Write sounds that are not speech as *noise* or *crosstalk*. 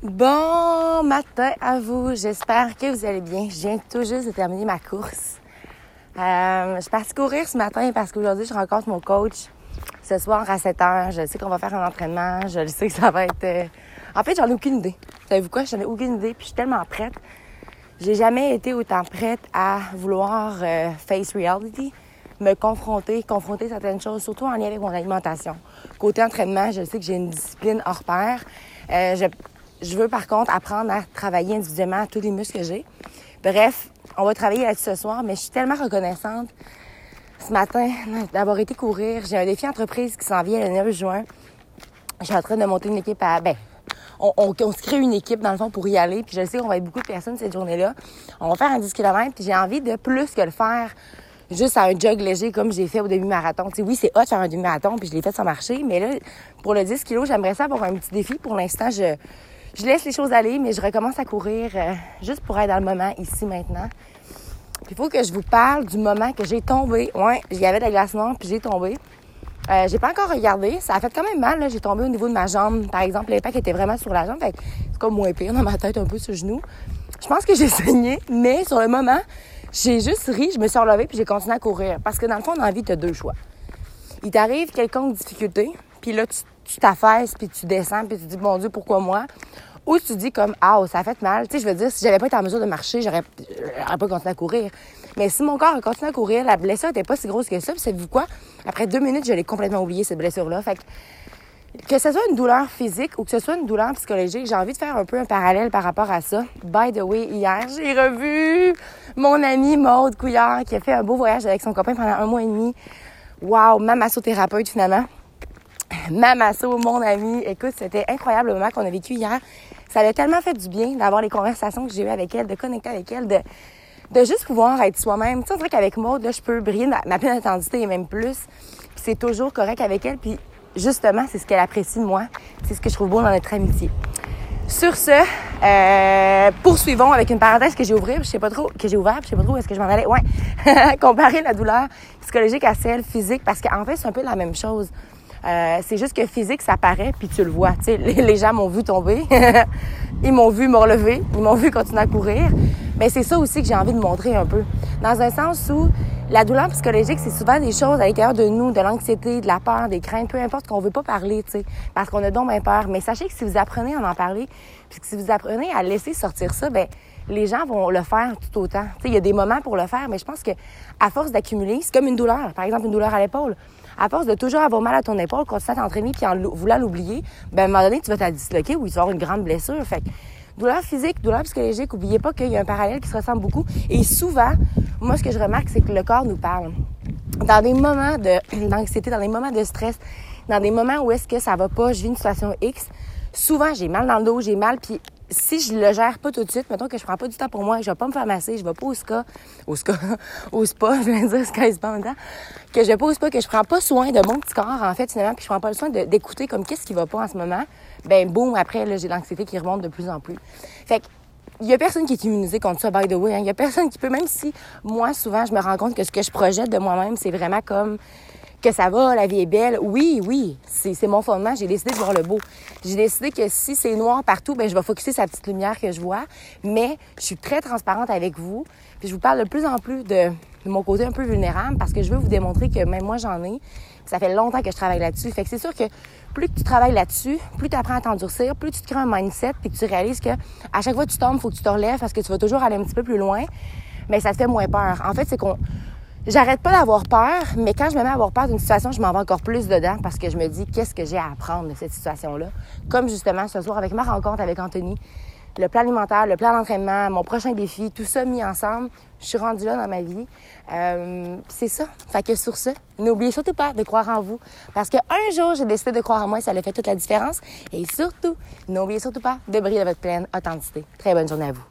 Bon matin à vous, j'espère que vous allez bien. Je viens tout juste de terminer ma course. Euh, je suis partie courir ce matin parce qu'aujourd'hui, je rencontre mon coach ce soir à 7 heures. Je sais qu'on va faire un entraînement, je sais que ça va être... euh, En fait, j'en ai aucune idée. Savez-vous quoi? J'en ai aucune idée, puis je suis tellement prête. J'ai jamais été autant prête à vouloir euh, face reality, me confronter, confronter certaines choses, surtout en lien avec mon alimentation. Côté entraînement, je sais que j'ai une discipline hors pair. Je veux par contre apprendre à travailler individuellement tous les muscles que j'ai. Bref, on va travailler là-dessus ce soir, mais je suis tellement reconnaissante ce matin d'avoir été courir. J'ai un défi entreprise qui s'en vient le 9 juin. Je suis en train de monter une équipe à... Ben, on, on- on se crée une équipe, dans le fond, pour y aller. Puis je sais qu'on va être beaucoup de personnes cette journée-là. On va faire un 10 km, puis j'ai envie de plus que le faire juste à un jog léger comme j'ai fait au demi-marathon. Oui, c'est hot faire un demi-marathon, puis je l'ai fait sans marcher. Mais là, pour le 10 kg, j'aimerais ça avoir un petit défi. Pour l'instant, je, je laisse les choses aller, mais je recommence à courir euh, juste pour être dans le moment, ici, maintenant. Il faut que je vous parle du moment que j'ai tombé. Ouais, il y avait de la glace noire, puis j'ai tombé. Euh, j'ai pas encore regardé. Ça a fait quand même mal. J'ai tombé au niveau de ma jambe. Par exemple, l'impact était vraiment sur la jambe. Fait c'est comme moins pire dans ma tête, un peu sur le genou. Je pense que j'ai *laughs* saigné, mais sur le moment, j'ai juste ri. Je me suis relevée puis j'ai continué à courir. Parce que dans le fond, on a envie de deux choix. Il t'arrive quelconque difficulté, puis là, tu tu t'affaisses, puis tu descends, puis tu dis, bon Dieu, pourquoi moi? Ou tu dis comme, ah, ça a fait mal. Tu sais, je veux dire, si j'avais pas été en mesure de marcher, j'aurais j'aurais pas continué à courir. Mais si mon corps a continué à courir, la blessure était pas si grosse que ça, puis savez-vous quoi? Après deux minutes, je l'ai complètement oublié, cette blessure-là. Fait que, que ce soit une douleur physique ou que ce soit une douleur psychologique, j'ai envie de faire un peu un parallèle par rapport à ça. By the way, hier, j'ai revu mon amie Maude Couillard qui a fait un beau voyage avec son copain pendant un mois et demi. Wow, ma massothérapeute finalement. Ma masso, mon ami. Écoute, c'était incroyable le moment qu'on a vécu hier. Ça a tellement fait du bien d'avoir les conversations que j'ai eues avec elle, de connecter avec elle, de, de juste pouvoir être soi-même. Tu sais, on dirait qu'avec Maude, là, je peux briller ma, pleine intensité et même plus. Puis c'est toujours correct avec elle. Puis justement, c'est ce qu'elle apprécie de moi. C'est ce que je trouve beau dans notre amitié. Sur ce, euh, poursuivons avec une parenthèse que j'ai ouvert, je sais pas trop, que j'ai ouvert, je sais pas trop où est-ce que je m'en allais. Ouais, *laughs* comparer la douleur psychologique à celle physique, parce qu'en fait, c'est un peu la même chose. Euh, c'est juste que physique, ça paraît, puis tu le vois. *laughs* Les, les gens m'ont vu tomber, *laughs* ils m'ont vu me relever, ils m'ont vu continuer à courir. Mais c'est ça aussi que j'ai envie de montrer un peu. Dans un sens où la douleur psychologique, c'est souvent des choses à l'intérieur de nous, de l'anxiété, de la peur, des craintes, peu importe qu'on veut pas parler, tu sais, parce qu'on a donc bien peur. Mais sachez que si vous apprenez à en parler, puis que si vous apprenez à laisser sortir ça, ben les gens vont le faire tout autant. Tu sais, il y a des moments pour le faire, mais je pense que à force d'accumuler, c'est comme une douleur, par exemple une douleur à l'épaule. À force de toujours avoir mal à ton épaule, continuer à t'entraîner puis en voulant l'oublier, ben à un moment donné, tu vas te disloquer ou tu vas avoir une grande blessure. Fait douleur physique, douleur psychologique, oubliez pas qu'il y a un parallèle qui se ressemble beaucoup. Et souvent, moi, ce que je remarque, c'est que le corps nous parle. Dans des moments de- *clears throat* d'anxiété, dans des moments de stress, dans des moments où est-ce que ça va pas, je vis une situation X, souvent, j'ai mal dans le dos, j'ai mal, puis si je le gère pas tout de suite, mettons que je prends pas du temps pour moi, je vais pas me faire masser, je vais pas au ska, au ska, *laughs* au spa, je vais dire sky spa en que je vais pas au spa, que je prends pas soin de mon petit corps, en fait, finalement, puis je prends pas le soin d'écouter comme qu'est-ce qui va pas en ce moment, ben boum, après, j'ai l'anxiété qui remonte de plus en plus. Fait que, il y a personne qui est immunisé contre ça, by the way. hein. Il y a personne qui peut, même si moi, souvent, je me rends compte que ce que je projette de moi-même, c'est vraiment comme que ça va, la vie est belle. Oui, oui, c'est mon fondement. J'ai décidé de voir le beau. J'ai décidé que si c'est noir partout, ben je vais focuser sa petite lumière que je vois. Mais je suis très transparente avec vous. Puis je vous parle de plus en plus de, de mon côté un peu vulnérable parce que je veux vous démontrer que même moi, j'en ai. Ça fait longtemps que je travaille là-dessus. Fait que c'est sûr que plus que tu travailles là-dessus, plus tu apprends à t'endurcir, plus tu te crées un mindset puis que tu réalises que à chaque fois que tu tombes, faut que tu te relèves parce que tu vas toujours aller un petit peu plus loin. Mais ça te fait moins peur. En fait, c'est qu'on J'arrête pas d'avoir peur, mais quand je me mets à avoir peur d'une situation, je m'en vais encore plus dedans parce que je me dis qu'est-ce que j'ai à apprendre de cette situation-là? Comme justement ce soir avec ma rencontre avec Anthony, le plan alimentaire, le plan d'entraînement, mon prochain défi, tout ça mis ensemble, je suis rendue là dans ma vie. Euh, c'est ça. Fait que sur ce, n'oubliez surtout pas de croire en vous parce qu'un jour, j'ai décidé de croire en moi et ça a fait toute la différence. Et surtout, n'oubliez surtout pas de briller de votre pleine authenticité. Très bonne journée à vous.